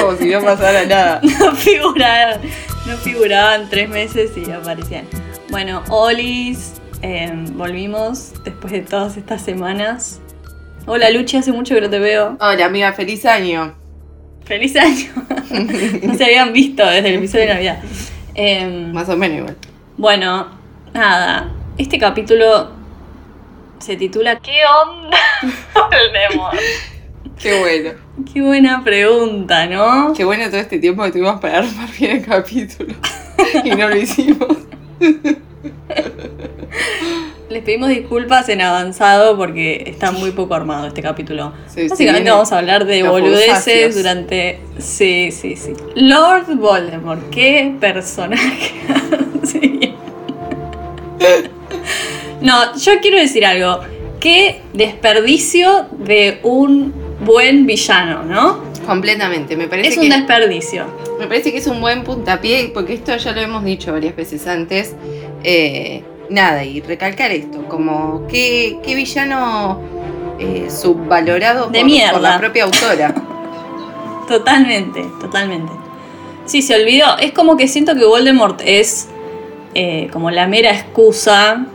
Como si no pasara nada. no figuraban, no figuraban tres meses y aparecían. Bueno, Olis, em, volvimos después de todas estas semanas. Hola Luchi, hace mucho que no te veo. Hola amiga, feliz año. Feliz año. no se habían visto desde el episodio de Navidad. Em, Más o menos igual. bueno, nada. Este capítulo se titula ¿Qué onda? Voldemort? Qué bueno. Qué buena pregunta, ¿no? Qué bueno todo este tiempo que tuvimos para armar bien el capítulo. y no lo hicimos. Les pedimos disculpas en avanzado porque está muy poco armado este capítulo. Sí, Básicamente sí, vamos a hablar de boludeces durante... Sí, sí, sí. Lord Voldemort, qué personaje. Sí. No, yo quiero decir algo. Qué desperdicio de un buen villano, ¿no? Completamente. Me parece Es un que desperdicio. me parece que es un buen puntapié, porque esto ya lo hemos dicho varias veces antes. Eh, nada, y recalcar esto, como qué, qué villano eh, subvalorado De por, mierda. por la propia autora. Totalmente, totalmente. Sí, se olvidó. Es como que siento que Voldemort es eh, como la mera excusa.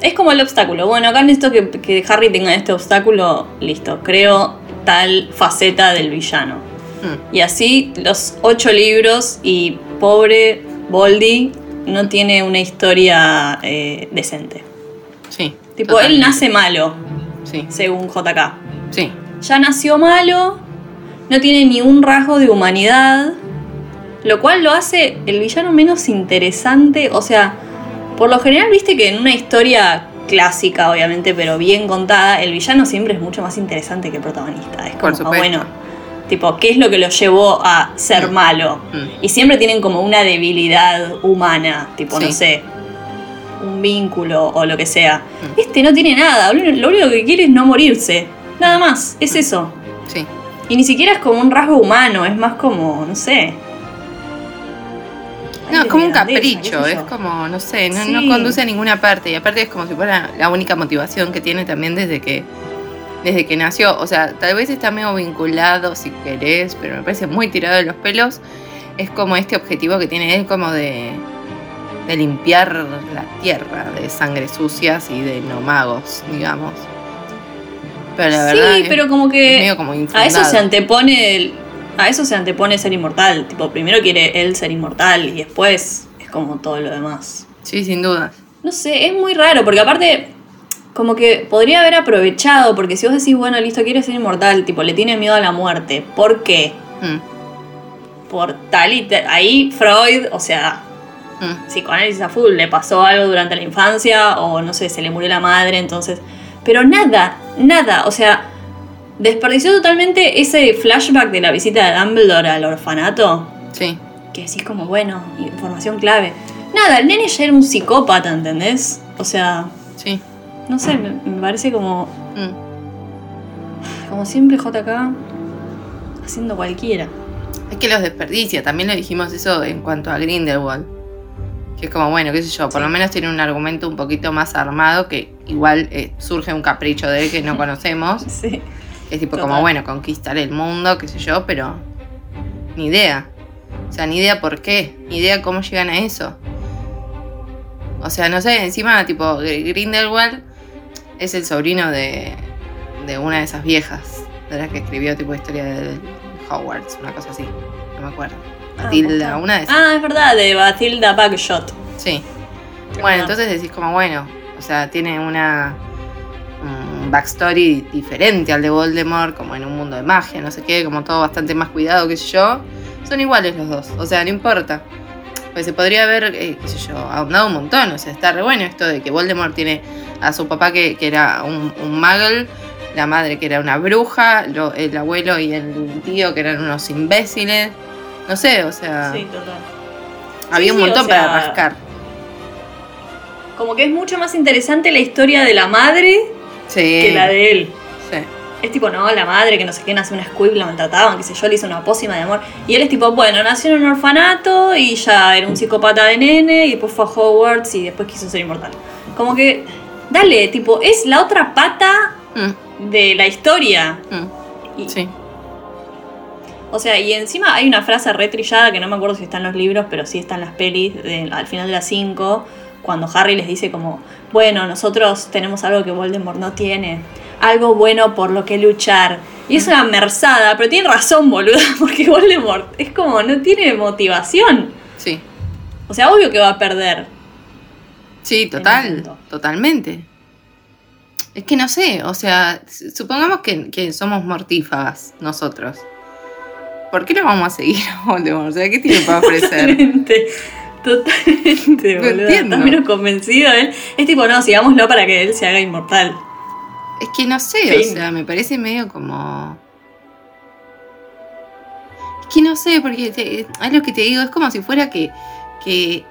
Es como el obstáculo. Bueno, acá necesito que, que Harry tenga este obstáculo. Listo, creo tal faceta del villano. Mm, Y así los ocho libros y pobre Voldy no tiene una historia eh, decente. sí. Tipo, él nace malo, Sí, según JK. sí. ya nació malo, no tiene ni un rasgo de humanidad, lo cual lo hace el villano menos interesante. O sea, por lo general, viste que en una historia clásica, obviamente, pero bien contada, el villano siempre es mucho más interesante que el protagonista. Es Por como, supuesto. bueno, tipo, ¿qué es lo que lo llevó a ser Mm. malo? Mm. Y siempre tienen como una debilidad humana, tipo, no sé, un vínculo o lo que sea. Mm. Este no tiene nada, lo único que quiere es no morirse. Nada más, es eso. Sí. Y ni siquiera es como un rasgo humano, es más como, no sé. No, es como un capricho, es como, no sé, no, conduce a ninguna parte. Y aparte es como si fuera la única motivación que tiene también desde que, desde que nació. O sea, tal vez está medio vinculado si querés, pero me parece muy tirado de los pelos. Es como este objetivo que tiene él como de, de limpiar la tierra de sangre sucias y de no magos, digamos. Pero la verdad Sí, es pero como es que medio como a eso se antepone el- a eso se antepone ser inmortal. Tipo, primero quiere él ser inmortal y después es como todo lo demás. Sí, sin duda. No sé, es muy raro, porque aparte, como que podría haber aprovechado, porque si vos decís, bueno, listo, quiere ser inmortal, tipo, le tiene miedo a la muerte. ¿Por qué? Mm, Por tal y tal. Ahí Freud, o sea, mm. psicoanálisis a full, le pasó algo durante la infancia o no sé, se le murió la madre, entonces... Pero nada, nada, o sea, desperdició totalmente ese flashback de la visita de Dumbledore al orfanato, Sí, que decís como, bueno, información clave. Nada, el nene ya era un psicópata, ¿entendés? O sea, sí. no sé, me, me parece como, mm. como siempre JK haciendo cualquiera. Es que los desperdicia, también lo dijimos eso en cuanto a Grindelwald. Que es como, bueno, qué sé yo, por lo menos tiene un argumento un poquito más armado que igual eh, surge un capricho de él que no conocemos. Sí. Es tipo Total. como, bueno, conquistar el mundo, qué sé yo, pero ni idea. O sea, ni idea por qué, ni idea cómo llegan a eso. O sea, no sé, encima, tipo, Gr- Grindelwald es el sobrino de, de una de esas viejas, de las que escribió tipo historia de Hogwarts, una cosa así, no me acuerdo. Matilda, una de esas. Ah, es verdad, de Batilda Backshot. Sí. Bueno, entonces decís como, bueno, o sea, tiene una un backstory diferente al de Voldemort, como en un mundo de magia, no sé qué, como todo bastante más cuidado, qué sé yo. Son iguales los dos, o sea, no importa. Pues se podría haber, eh, qué sé yo, ahondado un montón, o sea, está re bueno esto de que Voldemort tiene a su papá que, que era un, un muggle, la madre que era una bruja, lo- el abuelo y el tío que eran unos imbéciles. No sé, o sea, Sí, total. había un sí, o montón sea, para rascar. Como que es mucho más interesante la historia de la madre Sí. que la de él. sí. Es tipo, no, la madre que no sé qué, nació una squib, la maltrataban, qué sé yo, le hizo una pócima de amor. Y él es tipo, bueno, nació en un orfanato y ya era un psicópata de nene y después fue a Hogwarts y después quiso ser inmortal. Como que, dale, tipo, es la otra pata Mm, de la historia. mm, Y- sí. O sea, y encima hay una frase retrillada que no me acuerdo si está en los libros, pero sí está en las pelis, de- al final de las 5, cuando Harry les dice como, bueno, nosotros tenemos algo que Voldemort no tiene, algo bueno por lo que luchar. Y es una merzada, pero tiene razón, boluda, porque Voldemort es como, no tiene motivación. Sí. O sea, obvio que va a perder. Sí, total, totalmente. Es que no sé, o sea, supongamos que, que somos mortífagas nosotros. ¿Por qué lo vamos a seguir a Voldemort? O sea, ¿qué tiene para ofrecer? Totalmente. No boluda. entiendo. Estás menos convencido de él. Es tipo, no, sigámoslo para que él se haga inmortal. Es que no sé, Fin. o sea, me parece medio como... Es que no sé, porque te- es lo que te digo, es como si fuera que, que,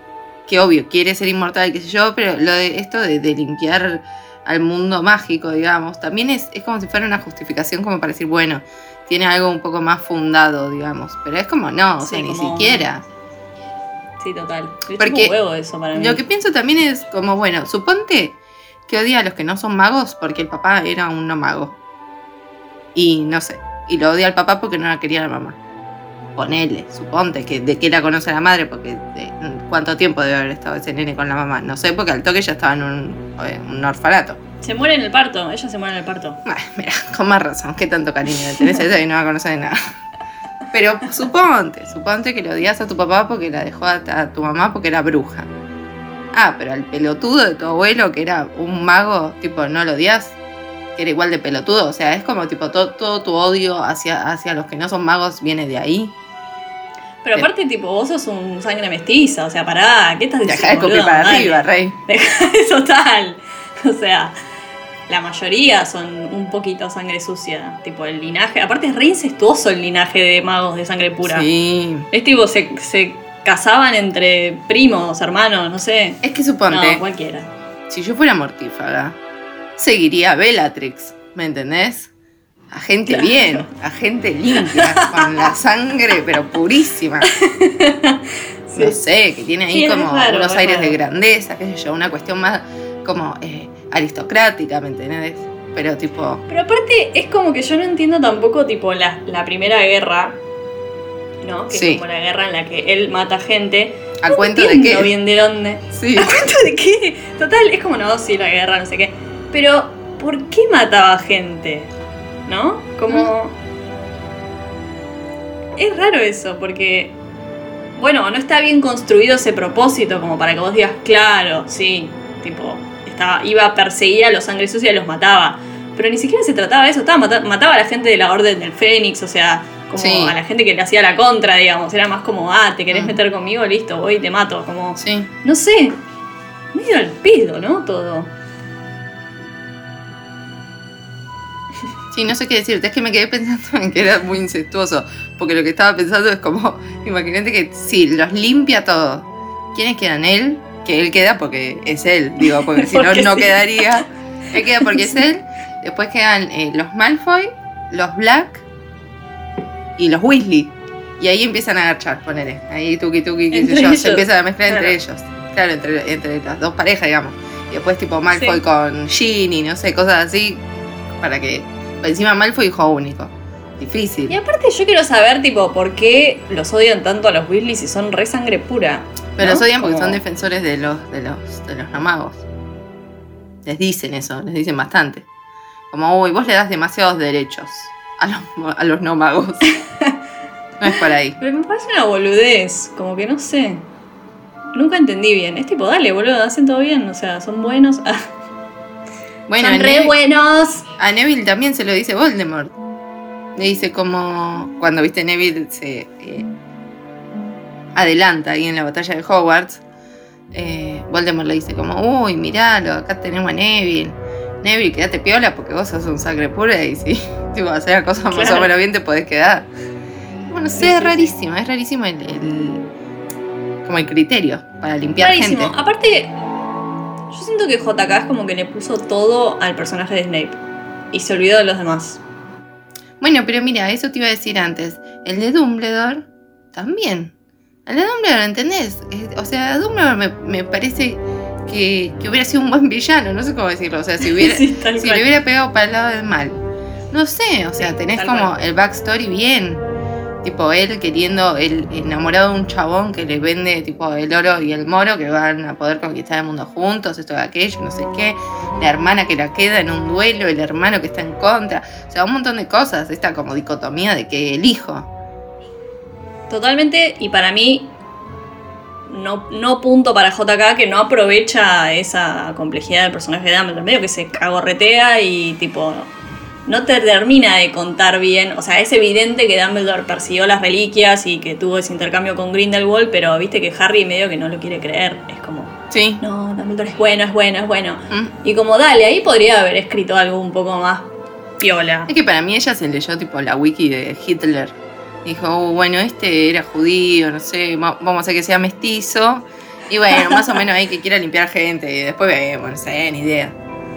que obvio, quiere ser inmortal, qué sé yo, pero lo de esto de, de limpiar al mundo mágico, digamos, también es, es como si fuera una justificación como para decir, bueno, tiene algo un poco más fundado, digamos, pero es como no, o sea, ni siquiera. Sí, total. Le Porque un huevo eso para mí. Lo que pienso también es como, bueno, suponte que odia a los que no son magos porque el papá era un no mago. Y no sé, y lo odia al papá porque no la quería la mamá. Ponele, suponte que de que la conoce la madre porque de- cuánto tiempo debe haber estado ese nene con la mamá. No sé, porque al toque ya estaba en un, en un orfanato. Se muere en el parto, ella se muere en el parto. Bueno, mira, con más razón, qué tanto cariño le tenés a ella y no la conoce de nada. Pero suponte, suponte que lo odias a tu papá porque la dejó a, a tu mamá porque era bruja. Ah, pero al pelotudo de tu abuelo, que era un mago, tipo, no lo odias, que era igual de pelotudo. O sea, es como tipo todo, todo tu odio hacia, hacia los que no son magos viene de ahí. Pero aparte, tipo, vos sos un sangre mestiza, o sea, pará, ¿qué estás diciendo? Deja de escupir para arriba, rey. Total. O sea, la mayoría son un poquito sangre sucia. Tipo, el linaje. Aparte, es re incestuoso el linaje de magos de sangre pura. Sí. Es tipo, se, se casaban entre primos, hermanos, no sé. Es que suponte, No, cualquiera. si yo fuera mortífaga, seguiría a Bellatrix, ¿me entendés? A gente Claro. bien, a gente limpia, con la sangre pero purísima. Sí. No sé, que tiene ahí Sí, como raro, unos es aires de grandeza, qué sé yo, una cuestión más como eh, aristocrática, ¿me entendés? Pero tipo, Pero aparte, es como que yo no entiendo tampoco, tipo, la, la primera guerra, ¿no? Que Sí. es como la guerra en la que él mata gente. ¿a No cuento de qué? bien de dónde. Sí. ¿A cuento de qué? Total, es como, no, sí, la guerra, no sé qué. Pero, ¿por qué mataba gente? ¿No? Como... Mm. Es raro eso, porque... Bueno, no está bien construido ese propósito como para que vos digas, claro, sí, tipo, estaba, iba a perseguir a los sangre sucia y los mataba. Pero ni siquiera se trataba de eso, estaba, mata- mataba a la gente de la Orden del Fénix, o sea, como Sí. a la gente que le hacía la contra, digamos. Era más como, ah, te querés Mm. meter conmigo, listo, voy y te mato. Como, Sí. no sé, medio al pedo, ¿no? Todo. Sí, no sé qué decirte, es que me quedé pensando en que era muy incestuoso, porque lo que estaba pensando es como, imagínate que si los limpia todos, ¿quiénes quedan? Él, que él queda porque es él, digo, porque si no, no sí. quedaría. Él queda porque es él, después quedan eh, los Malfoy, los Black y los Weasley. Y ahí empiezan a agachar, ponele. Ahí tuki tuki, qué sé yo, se empiezan a mezclar entre ellos. Claro, entre, entre las dos parejas, digamos. Y después tipo Malfoy Sí. con Ginny, no sé, cosas así, para que Encima Malfoy hijo único. Difícil. Y aparte yo quiero saber, tipo, por qué los odian tanto a los Weasley si son re sangre pura. Pero ¿no? los odian porque son defensores de los, de los, de los. Les dicen eso, les dicen bastante. Como, uy, vos le das demasiados derechos a los, a los no magos. no es por ahí. Pero me parece una boludez, como que no sé. Nunca entendí bien. Es tipo, dale, boludo, hacen todo bien. O sea, son buenos. Bueno, son re Neville, buenos. a Neville también se lo dice Voldemort. Le dice como cuando viste Neville se eh, adelanta ahí en la batalla de Hogwarts. eh, Voldemort le dice como, uy, miralo, acá tenemos a Neville. Neville, quédate piola porque vos sos un sangre pura y si tipo, hacer las cosas más o menos bien te podés quedar. Bueno, Sí, es rarísimo, es rarísimo el, el- como el criterio para limpiar Rarísimo. gente. Aparte, yo siento que JK es como que le puso todo al personaje de Snape y se olvidó de los demás. Bueno, pero mira, eso te iba a decir antes. El de Dumbledore también. El de Dumbledore, ¿entendés? O sea, Dumbledore me, me parece que, que hubiera sido un buen villano, no sé cómo decirlo. O sea, si hubiera, Sí, si le hubiera pegado para el lado del mal. No sé, o sea, tenés tal como cual. el backstory bien. Tipo, él queriendo, el enamorado de un chabón que le vende tipo el oro y el moro que van a poder conquistar el mundo juntos, esto de aquello, no sé qué. La hermana que la queda en un duelo, el hermano que está en contra. O sea, un montón de cosas. Esta como dicotomía de que elijo. Totalmente, y para mí, no, no punto para JK que no aprovecha esa complejidad del personaje de Dumbledore. Medio que se cagorretea y tipo. No te termina de contar bien. O sea, es evidente que Dumbledore persiguió las reliquias y que tuvo ese intercambio con Grindelwald, pero viste que Harry medio que no lo quiere creer. Es como, Sí. no, Dumbledore es bueno, es bueno, es bueno. Mm. Y como dale, ahí podría haber escrito algo un poco más piola. Es que para mí ella se leyó tipo la wiki de Hitler. Dijo, "Uh, bueno, este era judío, no sé, va- vamos a hacer que sea mestizo. Y bueno, más o menos ahí que quiera limpiar gente. Y después vemos, no sé, ni idea.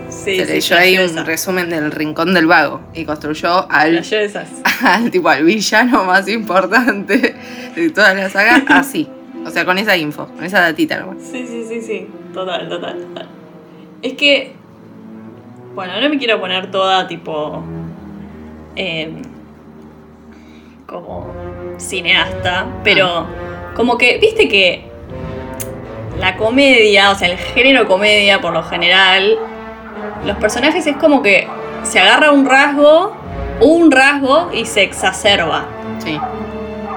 Sí, se sí, leyó ahí un esa. resumen del rincón del vago. Y construyó al, al tipo al villano más importante de toda la saga así. O sea, con esa info, con esa datita nomás. Sí, sí, sí, sí. Total, total, total. Es que. Bueno, no me quiero poner toda tipo. eh, como cineasta, pero como que, viste que la comedia, o sea, el género comedia por lo general, los personajes es como que se agarra un rasgo, un rasgo y se exacerba. Sí.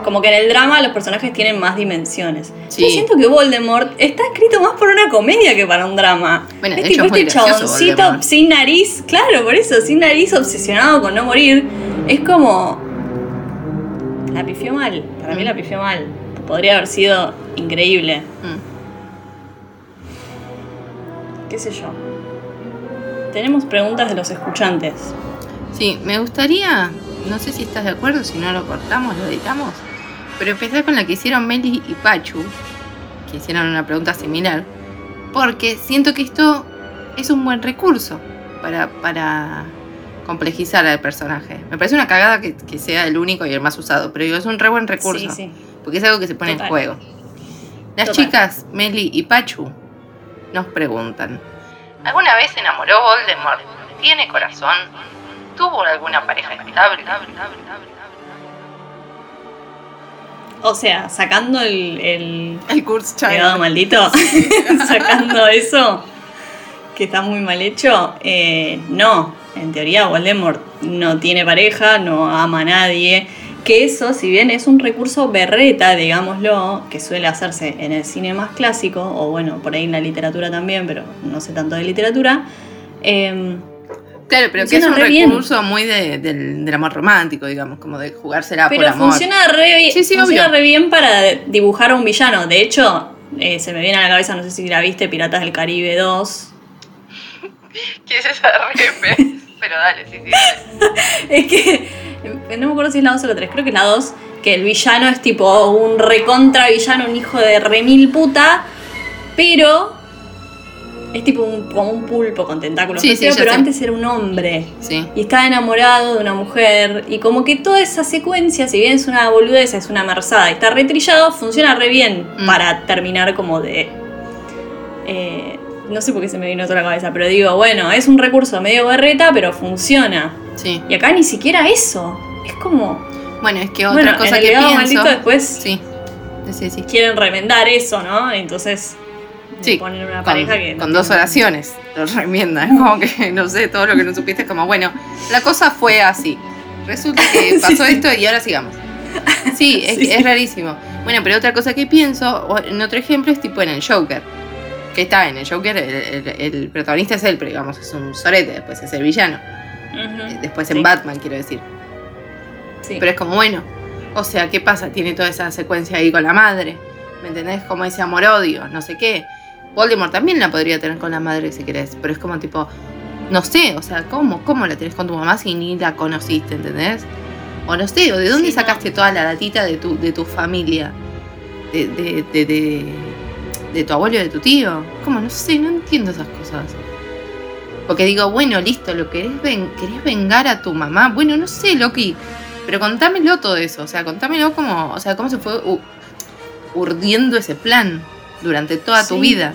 Como que en el drama los personajes tienen más dimensiones. Sí. Yo siento que Voldemort está escrito más por una comedia que para un drama. Bueno, es tipo este chaboncito sin nariz, claro, por eso, sin nariz, obsesionado con no morir. Es como. La pifió mal. Para mí Mm. la pifió mal. Podría haber sido increíble. Mm. ¿Qué sé yo? Tenemos preguntas de los escuchantes. Sí, me gustaría, no sé si estás de acuerdo, si no lo cortamos, lo editamos, pero empezar con la que hicieron Meli y Pachu, que hicieron una pregunta similar, porque siento que esto es un buen recurso para, para complejizar al personaje. Me parece una cagada que, que sea el único y el más usado, pero digo, es un re buen recurso, Sí, sí. porque es algo que se pone Total. en juego. Las Total. chicas, Meli y Pachu, nos preguntan. ¿Alguna vez se enamoró Voldemort? ¿Tiene corazón? ¿Tuvo alguna pareja estable? O sea, sacando el- el, El maldito. Sacando eso, que está muy mal hecho. eh, no, en teoría Voldemort no tiene pareja, no ama a nadie. Que eso, si bien es un recurso berreta, digámoslo, que suele hacerse en el cine más clásico, o bueno, por ahí en la literatura también, pero no sé tanto de literatura. eh, Claro, pero que es un bien. recurso muy de- del, del amor romántico, digamos, como de jugársela por pero amor. funciona re, bien- Sí, sí, funciona obvio. re bien para dibujar a un villano. De hecho, eh, se me viene a la cabeza, no sé si la viste, Piratas del Caribe 2. ¿Qué es esa repe? Pero dale, sí, sí. Es que no me acuerdo si es la 2 o la 3, creo que es la 2, que el villano es tipo un recontra villano, un hijo de remil puta, pero es tipo un, como un pulpo con tentáculos, Sí, sí, pero sé. antes era un hombre. Sí. Y está enamorado de una mujer. Y como que toda esa secuencia, si bien es una boludez, es una merzada y está retrillado, funciona re bien Mm. para terminar como de. eh, no sé por qué se me vino toda la cabeza, pero digo, bueno, es un recurso medio berreta, pero funciona. Sí. Y acá ni siquiera eso. Es como. Bueno, es que otra bueno, cosa en el que pienso. maldito después Sí. Sí, sí. quieren remendar eso, ¿no? Entonces. Sí, Ponen una Con, pareja que. no con dos oraciones lo remiendan. Como que, no sé, todo lo que no supiste, es como, bueno, la cosa fue así. Resulta que pasó esto y ahora sigamos. Sí, es, Sí, sí. es rarísimo. Bueno, pero otra cosa que pienso, en otro ejemplo, es tipo en el Joker. Que está en el Joker, el, el- el protagonista es él, pero digamos, es un sorete, después es el villano. Ujú. Después Sí, en Batman, quiero decir. sí. Pero es como, bueno, o sea, ¿qué pasa? Tiene toda esa secuencia ahí con la madre. ¿Me entendés? Como ese amor-odio, no sé qué. Voldemort también la podría tener con la madre si querés, pero es como tipo, no sé, o sea, ¿cómo, ¿cómo la tenés con tu mamá si ni la conociste, ¿entendés? O no sé, o de dónde Sí, no. sacaste toda la datita de tu, de tu familia, de, de, de, de, de tu abuelo de tu tío. ¿Cómo? No sé, no entiendo esas cosas. Porque digo, bueno, listo, lo querés, ven, querés vengar a tu mamá. Bueno, no sé, Loki. Pero contámelo todo eso. O sea, contámelo cómo, o sea, cómo se fue u- urdiendo ese plan durante toda tu vida.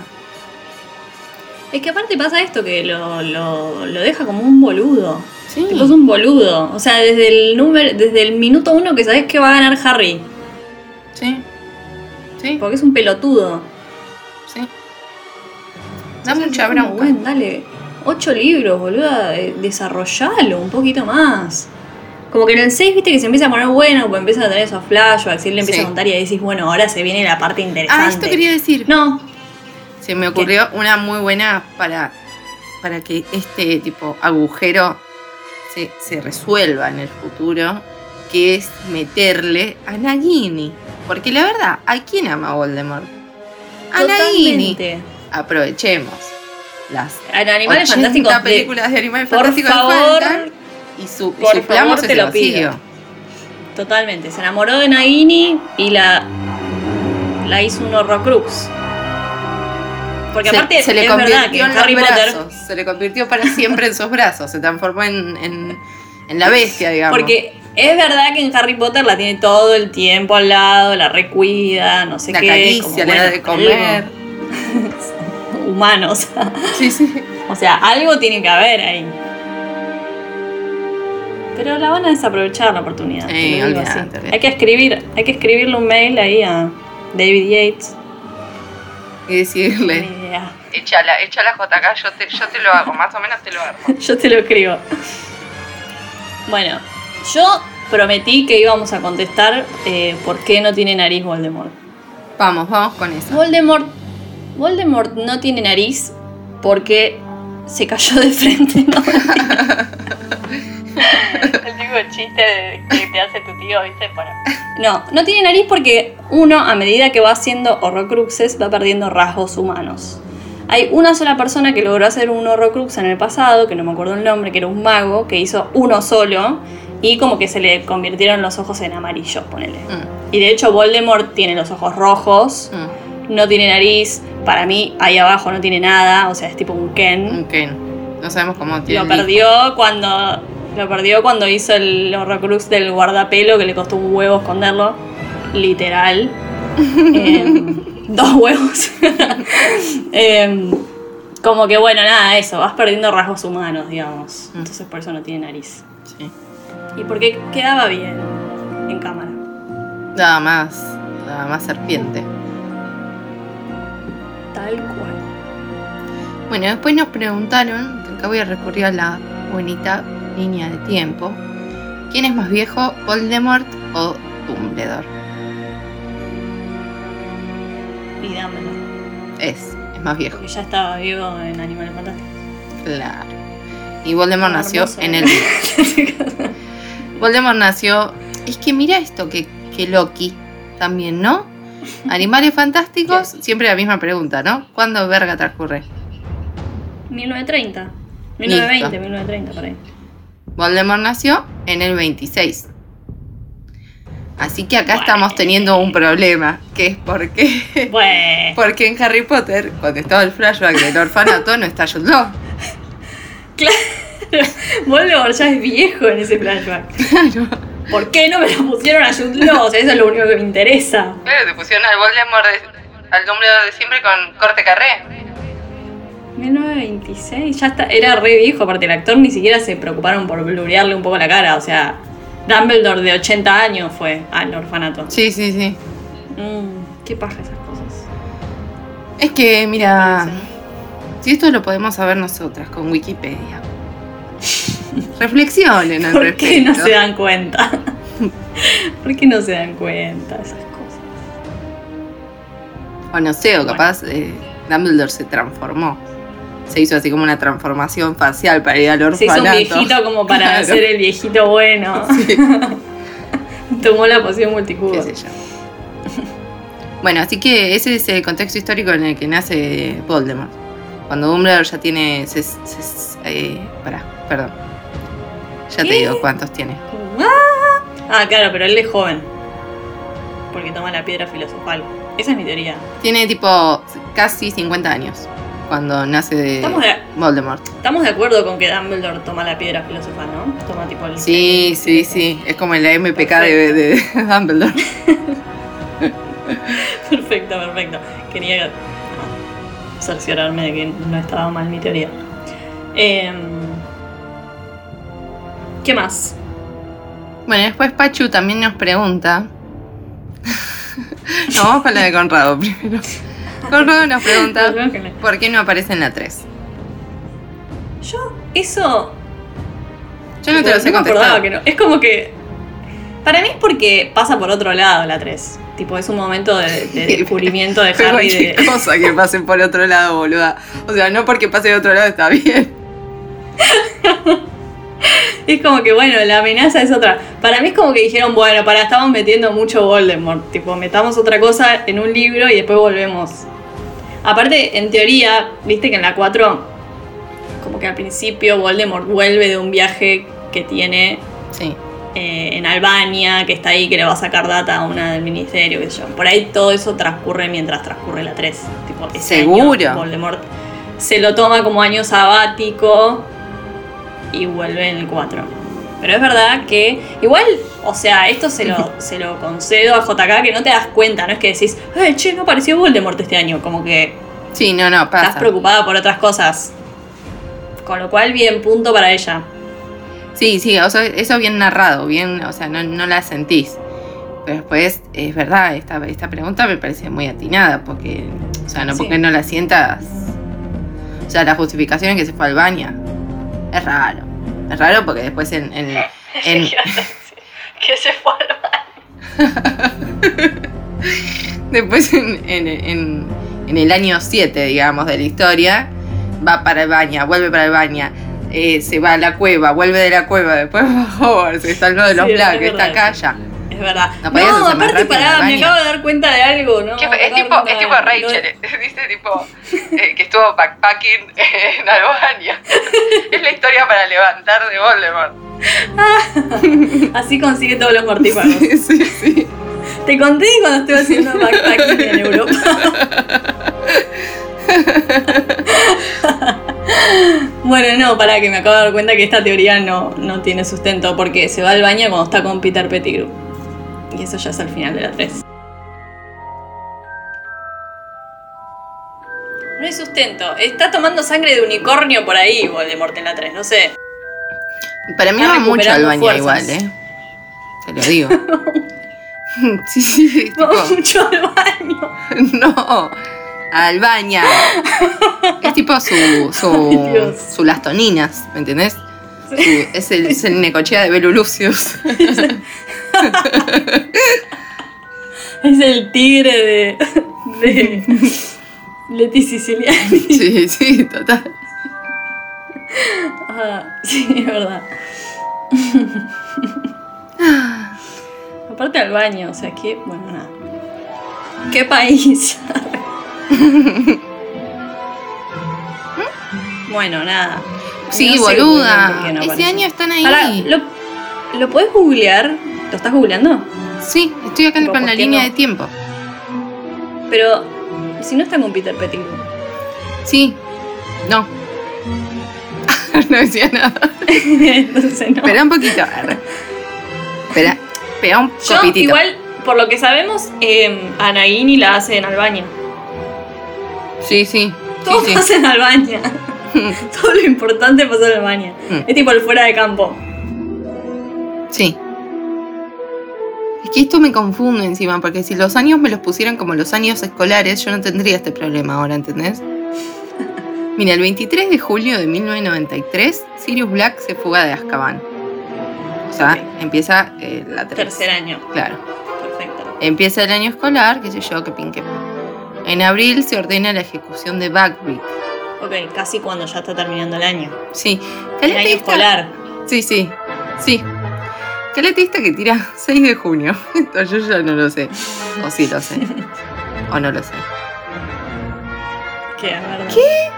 Es que aparte pasa esto, que lo, lo, lo deja como un boludo. Sí. Tipo, es un boludo. O sea, desde el número, desde el minuto uno que sabes que va a ganar Harry. Sí. Sí, Porque es un pelotudo. Sí. Da Entonces, mucha bronca. Dale. Ocho libros, boluda. eh, Desarrollalo un poquito más. Como que en el 6, viste que se empieza a poner bueno, pues empieza a tener esos flashbacks y él le empieza Sí. a contar y decís, bueno, ahora se viene la parte interesante. Ah, esto quería decir. No, Se me ocurrió una muy buena para, para que este tipo agujero se, se resuelva en el futuro, que es meterle a Nagini. Porque la verdad, ¿a quién ama Voldemort? A Nagini. totalmente. Aprovechemos las Animales 80 Fantásticos películas de Animales Por Fantásticos favor, y, su, por suplamos favor, te lo pido. Totalmente. Se enamoró de Nagini y la, la hizo un Horrocrux. Porque Se, aparte se le es verdad que convirtió en Harry Potter. brazos, se le convirtió para siempre en sus brazos, se transformó en, en, en la bestia, digamos. Porque es verdad que en Harry Potter la tiene todo el tiempo al lado, la recuida, no sé la qué. caricia, como, le da de comer. algo Humano, o sea, Sí, sí. o sea, algo tiene que haber ahí. Pero la van a desaprovechar la oportunidad. Sí, te lo digo olvídate, así. olvídate. Hay que escribir, hay que escribirle un mail ahí a David Yates. Y decirle, échala, échala JK, yo te, yo te lo hago, más o menos te lo hago. Yo te lo escribo. Bueno, yo prometí que íbamos a contestar eh, por qué no tiene nariz Voldemort. Vamos, vamos con eso. Voldemort, Voldemort no tiene nariz porque se cayó de frente. ¿no? El típico chiste que te hace tu tío, ¿viste? No, no tiene nariz porque uno, a medida que va haciendo horrocruxes, va perdiendo rasgos humanos. Hay una sola persona que logró hacer un horrocrux en el pasado, que no me acuerdo el nombre, que era un mago, que hizo uno solo y como que se le convirtieron los ojos en amarillos, ponele. Mm, Y de hecho Voldemort tiene los ojos rojos, mm, no tiene nariz, para mí ahí abajo no tiene nada, o sea, es tipo un Ken. ok. No sabemos cómo tiene. Lo hijo. perdió cuando lo perdió cuando hizo el Horrocrux del guardapelo que le costó un huevo esconderlo, literal. Em, dos huevos. Em, como que bueno, nada, eso, vas perdiendo rasgos humanos, digamos. Mm. Entonces por eso no tiene nariz. Y porque quedaba bien en cámara. Nada más, nada más serpiente. Tal cual. Bueno, después nos preguntaron, acá voy a recurrir a la bonita línea de tiempo. ¿Quién es más viejo, Voldemort o Dumbledore? Y dámelo. Es, es más viejo, Porque ya estaba vivo en Animales Fantásticos. claro. Y Voldemort nació en el... Voldemort nació... Es que mira esto, que, que Loki también, ¿no? Animales fantásticos, siempre la misma pregunta, ¿no? ¿Cuándo verga transcurre? 1930. 1920, Listo. 1930, por ahí. Voldemort nació en el 26. Así que acá Bueno. estamos teniendo un problema, que es porque, Bueno. porque en Harry Potter, cuando estaba el flashback del orfanato, no está Jude Law. Voldemort ya es viejo en ese flashback. Claro. ¿Por qué no me lo pusieron a Jude Law? O sea, eso es lo único que me interesa. Claro, te pusieron al Voldemort, de- al Dumbledore de siempre con corte carré. 1926, ya está, era re viejo, aparte el actor ni siquiera se preocuparon por blurearle un poco la cara, o sea, Dumbledore de 80 años fue al orfanato. Sí, sí, sí. Mm, qué paja esas cosas. Es que, mira, si esto lo podemos saber nosotras con Wikipedia. Reflexionen al ¿Por qué no se dan cuenta? ¿Por qué no se dan cuenta esas cosas? O no sé, o Bueno. capaz eh, Dumbledore se transformó. Se hizo así como una transformación facial para ir al Se hizo orfanato. un viejito como para Claro. ser el viejito bueno. Sí, Tomó la qué sé yo. Bueno, así que ese es el contexto histórico en el que nace Voldemort. Cuando Dumbledore ya tiene Eh, pará, perdón. Ya te digo cuántos tiene. Ah, Ah, claro, pero él es joven. Porque toma la piedra filosofal. Esa es mi teoría. Tiene tipo casi 50 años cuando nace de Estamos de, Voldemort. estamos de acuerdo con que Dumbledore toma la piedra filosofal, ¿no? Toma tipo el. Sí, sí, sí. Es como en la MPK de, de Dumbledore. Perfecto, perfecto. Quería cerciorarme de que no estaba mal mi teoría. Em, ¿Qué más? Bueno, después Pachu también nos pregunta. no, vamos con la de Conrado primero. Conrado nos pregunta por qué no aparece en la 3. Yo, eso. Yo no te lo sé contestar. que no. Es como que. Para mí es porque pasa por otro lado la 3. Tipo, es un momento de, de descubrimiento de Pero Harry qué de. cosa que pase por otro lado, boluda. O sea, no porque pase de otro lado está bien. Es como que, bueno, la amenaza es otra. Para mí es como que dijeron, bueno, para, estamos metiendo mucho Voldemort. Tipo, metamos otra cosa en un libro y después volvemos. Aparte, en teoría, viste que en la 4, como que al principio Voldemort vuelve de un viaje que tiene Sí. eh, en Albania, que está ahí, que le va a sacar data a una del ministerio, qué sé yo. Por ahí todo eso transcurre mientras transcurre la 3. Tipo, ese ¿Seguro? año Voldemort se lo toma como año sabático y vuelve en el 4. Pero es verdad que, igual, o sea, esto se lo, se lo concedo a JK que no te das cuenta, no es que decís, ay, che, no apareció Voldemort este año, como que Sí, no, no, estás pasa. preocupada por otras cosas. Con lo cual, bien, punto para ella. Sí, sí, o sea, eso bien narrado, bien, o sea, no, no la sentís. Pero después, es verdad, esta, esta pregunta me parece muy atinada, porque, o sea, no Sí. porque no la sientas. O sea, la justificación es que se fue al baño. Es raro. Es raro porque después en. en, en- que se fue después en, en, en- en el año 7, digamos, de la historia, va para el baño, vuelve para el baño. eh, se va a la cueva, vuelve de la cueva, después va a Hogwarts, está lo de los Sí, es Black, está verdad, acá, ya. Es verdad. No No, aparte, pará, me acabo de dar cuenta de algo, ¿no? ¿Qué- Me es tipo, es tipo Rachel, dice tipo eh, que estuvo backpacking en Albania. Es la historia para levantar de Voldemort. Así consigue todos los mortífagos. sí, sí. Te conté cuando estuve haciendo backpacking en Europa. bueno, no, para que me acabo de dar cuenta que esta teoría no, no tiene sustento porque se va al baño cuando está con Peter Pettigrew. Y eso ya es al final de la 3. No hay sustento. Está tomando sangre de unicornio por ahí, Voldemort en la 3, no sé. Para mí Está va mucho al baño fuerzas. igual, ¿eh? Te lo digo. sí, sí, tipo, Va mucho al baño. no, al baño. Es tipo su, Ay, su, Dios. su las toninas, ¿me entendés? Es, el, es el necochea de Belulucius. Es el tigre de. de. Leti Siciliani. sí, sí, total. Ah, sí, es verdad. Aparte al baño, o sea que. Bueno, nada. ¿Qué país? bueno, nada. Sí, No boluda. no Ese año están ahí. Ahora, ¿lo, ¿lo podés googlear? ¿Lo estás googleando? Sí, estoy acá con la ¿por qué línea de tiempo. Pero. Si no está con Peter Pettigrew. Sí. No. no decía nada. Entonces no. Espera un poquito. Espera, un Yo, copitito. igual, por lo que sabemos, eh, a Nagini la hace en Albania. Sí, sí. Todo sí, sí. pasa en Todo lo importante pasa en Albania. Mm. Es tipo el fuera de campo. Sí. Es que esto me confunde encima, porque si los años me los pusieran como los años escolares, yo no tendría este problema ahora, ¿entendés? Mira, el 23 de julio de 1993, Sirius Black se fuga de Azkaban. O sea, empieza eh, la tres. Tercer año. Claro. Perfecto. Empieza el año escolar, qué sé yo, qué pin, qué pan. En abril se ordena la ejecución de Buckbeak. Ok, casi cuando ya está terminando el año. Sí. El año escolar. Sí, sí, sí. Caletista que tira 6 de junio. Esto yo ya no lo sé. O sí lo sé. O no lo sé. ¿Qué? Ver.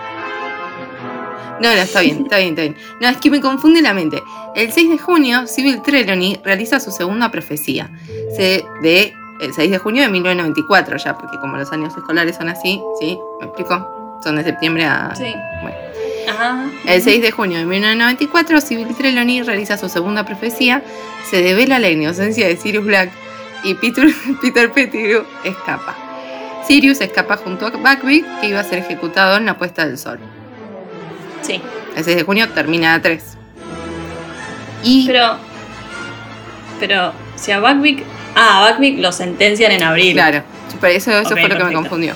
No, no, está bien, está bien, está bien. No, es que me confunde la mente. El 6 de junio, Sybil Trelawney realiza su segunda profecía. Se, de el 6 de junio de 1994 ya, porque como los años escolares son así, ¿sí? ¿Me explico? Son de septiembre a... Sí. Bueno. Ajá. El 6 de junio de 1994, Sybil Trelawney realiza su segunda profecía, se devela la inocencia de Sirius Black y Peter, Peter Pettigrew escapa. Sirius escapa junto a Buckbeak, que iba a ser ejecutado en la puesta del sol. Sí. El 6 de junio termina a 3. Y Pero. Pero, si a Buckbeak. Ah, a Buckbeak lo sentencian en abril. claro, eso, eso Ok, fue lo que me confundió.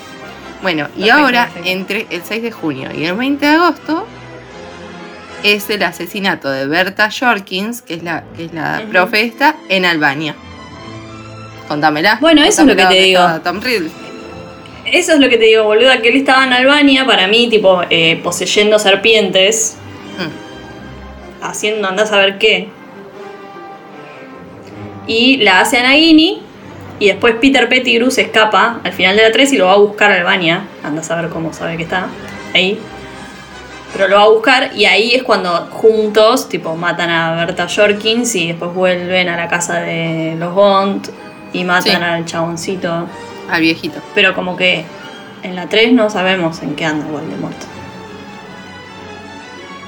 Bueno, y Perfecto, ahora, entre el 6 de junio y el 20 de agosto, es el asesinato de Berta Jorkins, que es la, que es la Ujú. profe esta, en Albania. Contámela. Bueno, eso es lo que te digo. Tom Riddle. Eso es lo que te digo, boluda, que él estaba en Albania, para mí, tipo, eh, poseyendo serpientes, Mm. haciendo andás a ver qué. Y la hace a Nagini, y después Peter Pettigrew se escapa al final de la 3 y lo va a buscar a Albania. Andás a ver cómo sabe que está ahí. Pero lo va a buscar y ahí es cuando juntos, tipo, matan a Berta Jorkins y después vuelven a la casa de los Bond y matan Sí. al chaboncito. Al viejito. Pero como que en la 3 no sabemos en qué anda Voldemort.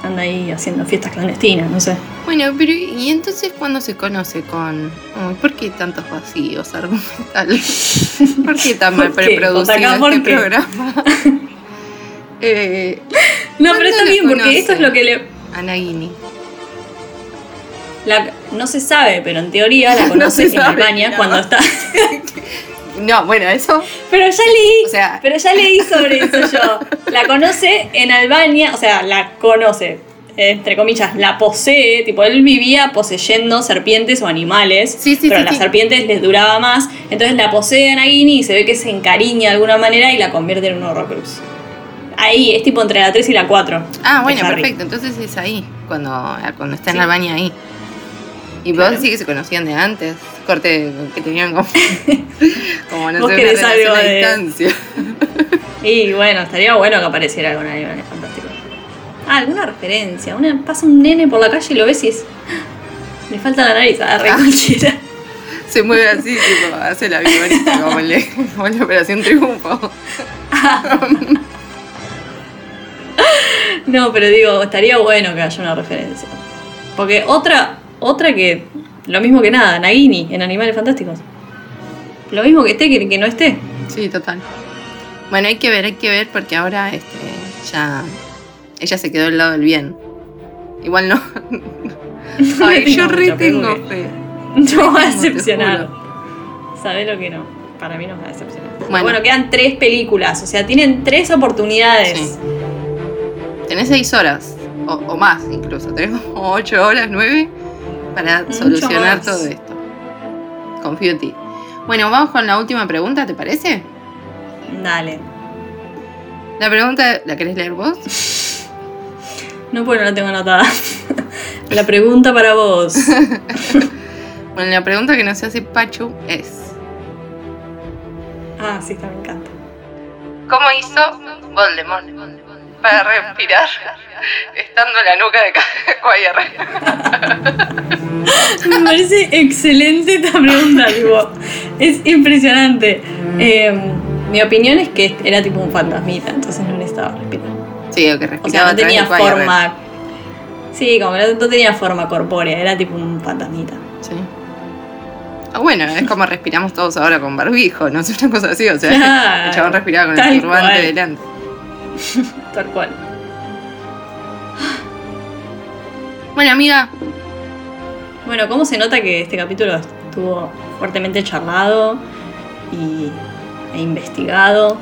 Anda ahí haciendo fiestas clandestinas, no sé. Bueno, pero ¿y entonces cuando se conoce con... Uy, ¿Por qué tantos vacíos argumentales? ¿Por qué tan mal preproducido Jota, ¿por este programa? eh, No, ¿Cuándo pero está bien, porque esto es lo que le. a Nagini. la- no se sabe, pero en teoría la No conoce en sabe, Albania no. cuando está. No, bueno, eso... Pero ya leí. O sea- Pero ya leí sobre eso yo. La conoce en Albania, o sea, la conoce. Entre comillas, la posee, tipo, él vivía poseyendo serpientes o animales, Sí, sí, pero sí, las sí. serpientes les duraba más, entonces la posee a Nagini y se ve que se encariña de alguna manera y la convierte en un Horrocrux. Ahí, es tipo entre la 3 y la 4. Ah, bueno, perfecto. Entonces es ahí, cuando, cuando está en Sí. Albania ahí. Y vos Claro. decís que se conocían de antes. Corte que tenían como, como no sé, una relación a distancia. Y bueno, estaría bueno que apareciera algo en Animales Fantásticos. Ah, alguna referencia. Una, pasa un nene por la calle y lo ves y es. "Ah, Le falta la nariz, agarré Ah. cualquiera. Se mueve así, tipo, hace la viborita como, la- como la Operación Triunfo. No, pero digo, estaría bueno que haya una referencia. Porque otra, otra que. Lo mismo que nada, Nagini en Animales Fantásticos. Lo mismo que esté que que no esté. Sí, total. Bueno, hay que ver, hay que ver porque ahora este, ya ella se quedó del lado del bien. Igual no. Ay, yo re tengo fe. No va a decepcionar. ¿Sabés lo que no? Para mí no va a decepcionar. Bueno. Bueno. bueno, quedan tres películas. O sea, tienen tres oportunidades. Sí. Tenés seis horas, o, o más incluso, tenés como ocho horas, nueve, para Mucho solucionar más. todo esto. Confío en ti. Bueno, vamos con la última pregunta, ¿te parece? Dale. La pregunta, ¿la querés leer vos? No, pues no la tengo anotada. La pregunta para vos. Bueno, la pregunta que nos hace Pachu es: Ah, sí, está, me encanta. ¿Cómo hizo Voldemort para respirar estando en la nuca de Quagmire? Me parece excelente esta pregunta, tipo, es impresionante. Eh, mi opinión es que era tipo un fantasmita, entonces no necesitaba respirar. Sí, o que O respiraba sea, a no tenía forma. Sí, como que no, tenía forma corpórea, era tipo un fantasmita. Sí. Ah, bueno, es como respiramos todos ahora con barbijo, no es una cosa así, o sea, Claro, el chabón respiraba con el turbante cual. delante. Tal cual. Bueno, amiga, Bueno, ¿cómo se nota que este capítulo estuvo fuertemente charlado y, e investigado?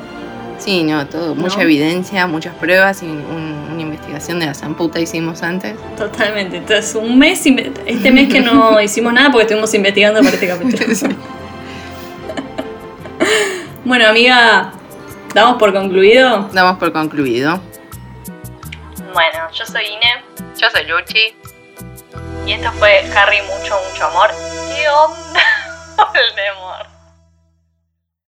Sí, no, todo, mucha evidencia, muchas pruebas y un- una investigación de la zamputa hicimos antes. Totalmente. Entonces, un mes, este mes que no hicimos nada porque estuvimos investigando para este capítulo. Sí. Bueno, amiga, damos por concluido. Damos por concluido. Bueno, yo soy Ine Yo soy Luchi. y esto fue Harry Mucho, Mucho Amor. ¿Qué onda? Voldemort.